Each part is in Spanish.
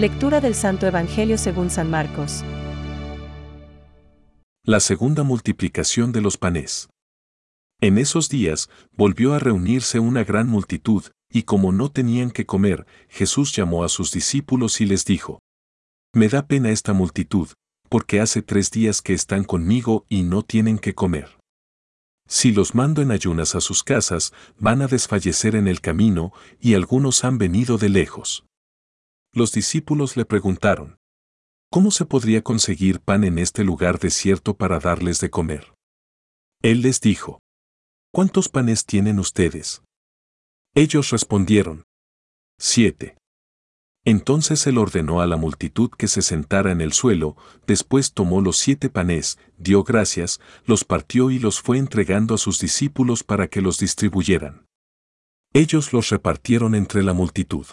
Lectura del Santo Evangelio según San Marcos. La segunda multiplicación de los panes. En esos días volvió a reunirse una gran multitud, y como no tenían que comer, Jesús llamó a sus discípulos y les dijo, Me da pena esta multitud, porque hace tres días que están conmigo y no tienen que comer. Si los mando en ayunas a sus casas, van a desfallecer en el camino, y algunos han venido de lejos. Los discípulos le preguntaron, ¿Cómo se podría conseguir pan en este lugar desierto para darles de comer? Él les dijo, ¿Cuántos panes tienen ustedes? Ellos respondieron, Siete. Entonces él ordenó a la multitud que se sentara en el suelo, después tomó los siete panes, dio gracias, los partió y los fue entregando a sus discípulos para que los distribuyeran. Ellos los repartieron entre la multitud.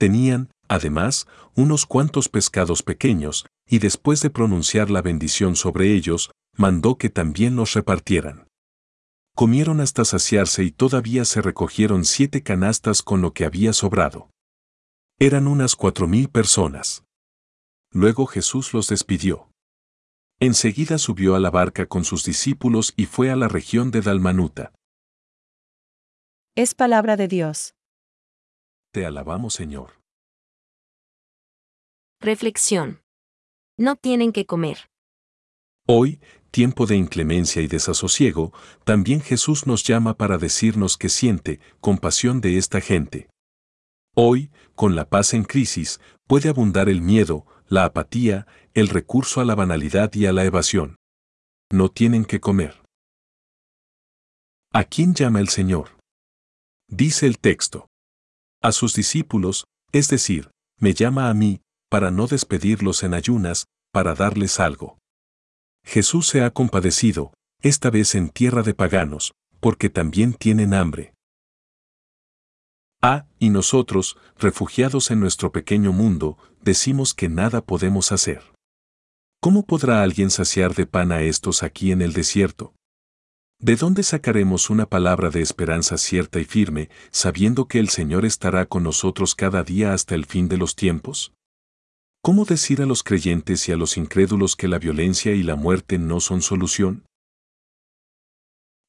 Tenían, además, unos cuantos pescados pequeños, y después de pronunciar la bendición sobre ellos, mandó que también los repartieran. Comieron hasta saciarse y todavía se recogieron siete canastas con lo que había sobrado. Eran unas cuatro mil personas. Luego Jesús los despidió. Enseguida subió a la barca con sus discípulos y fue a la región de Dalmanuta. Es palabra de Dios. Te alabamos, Señor. Reflexión. No tienen que comer. Hoy, tiempo de inclemencia y desasosiego, también Jesús nos llama para decirnos que siente compasión de esta gente. Hoy, con la paz en crisis, puede abundar el miedo, la apatía, el recurso a la banalidad y a la evasión. No tienen que comer. ¿A quién llama el Señor? Dice el texto. A sus discípulos, es decir, me llama a mí, para no despedirlos en ayunas, para darles algo. Jesús se ha compadecido, esta vez en tierra de paganos, porque también tienen hambre. Ah, y nosotros, refugiados en nuestro pequeño mundo, decimos que nada podemos hacer. ¿Cómo podrá alguien saciar de pan a estos aquí en el desierto? ¿De dónde sacaremos una palabra de esperanza cierta y firme, sabiendo que el Señor estará con nosotros cada día hasta el fin de los tiempos? ¿Cómo decir a los creyentes y a los incrédulos que la violencia y la muerte no son solución?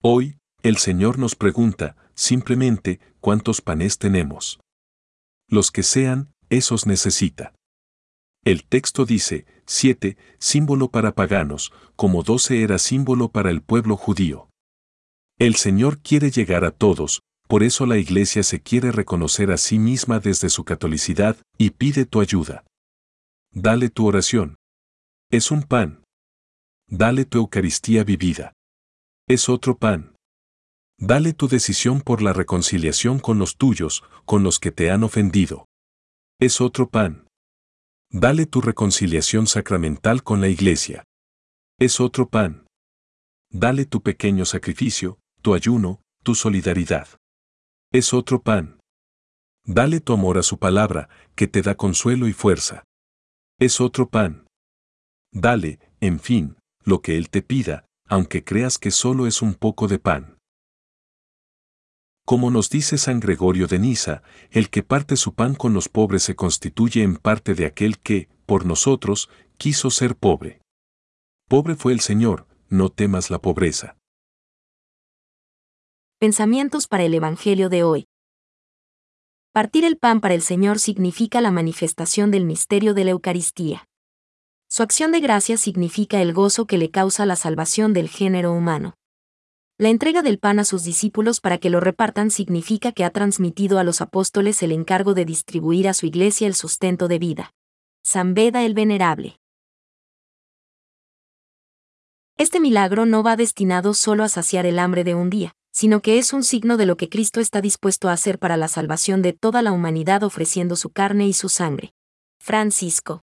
Hoy, el Señor nos pregunta, simplemente, ¿cuántos panes tenemos? Los que sean, esos necesita. El texto dice, 7, símbolo para paganos, como 12 era símbolo para el pueblo judío. El Señor quiere llegar a todos, por eso la Iglesia se quiere reconocer a sí misma desde su catolicidad y pide tu ayuda. Dale tu oración. Es un pan. Dale tu Eucaristía vivida. Es otro pan. Dale tu decisión por la reconciliación con los tuyos, con los que te han ofendido. Es otro pan. Dale tu reconciliación sacramental con la iglesia. Es otro pan. Dale tu pequeño sacrificio, tu ayuno, tu solidaridad. Es otro pan. Dale tu amor a su palabra, que te da consuelo y fuerza. Es otro pan. Dale, en fin, lo que Él te pida, aunque creas que solo es un poco de pan. Como nos dice San Gregorio de Niza, el que parte su pan con los pobres se constituye en parte de aquel que, por nosotros, quiso ser pobre. Pobre fue el Señor, no temas la pobreza. Pensamientos para el Evangelio de hoy. Partir el pan para el Señor significa la manifestación del misterio de la Eucaristía. Su acción de gracia significa el gozo que le causa la salvación del género humano. La entrega del pan a sus discípulos para que lo repartan significa que ha transmitido a los apóstoles el encargo de distribuir a su iglesia el sustento de vida. San Beda el Venerable. Este milagro no va destinado solo a saciar el hambre de un día, sino que es un signo de lo que Cristo está dispuesto a hacer para la salvación de toda la humanidad ofreciendo su carne y su sangre. Francisco.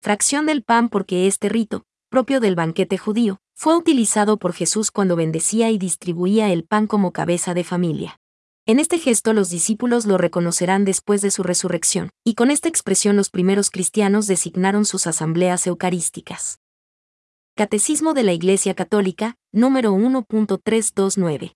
Fracción del pan porque este rito, propio del banquete judío, fue utilizado por Jesús cuando bendecía y distribuía el pan como cabeza de familia. En este gesto los discípulos lo reconocerán después de su resurrección, y con esta expresión los primeros cristianos designaron sus asambleas eucarísticas. Catecismo de la Iglesia Católica, número 1.329.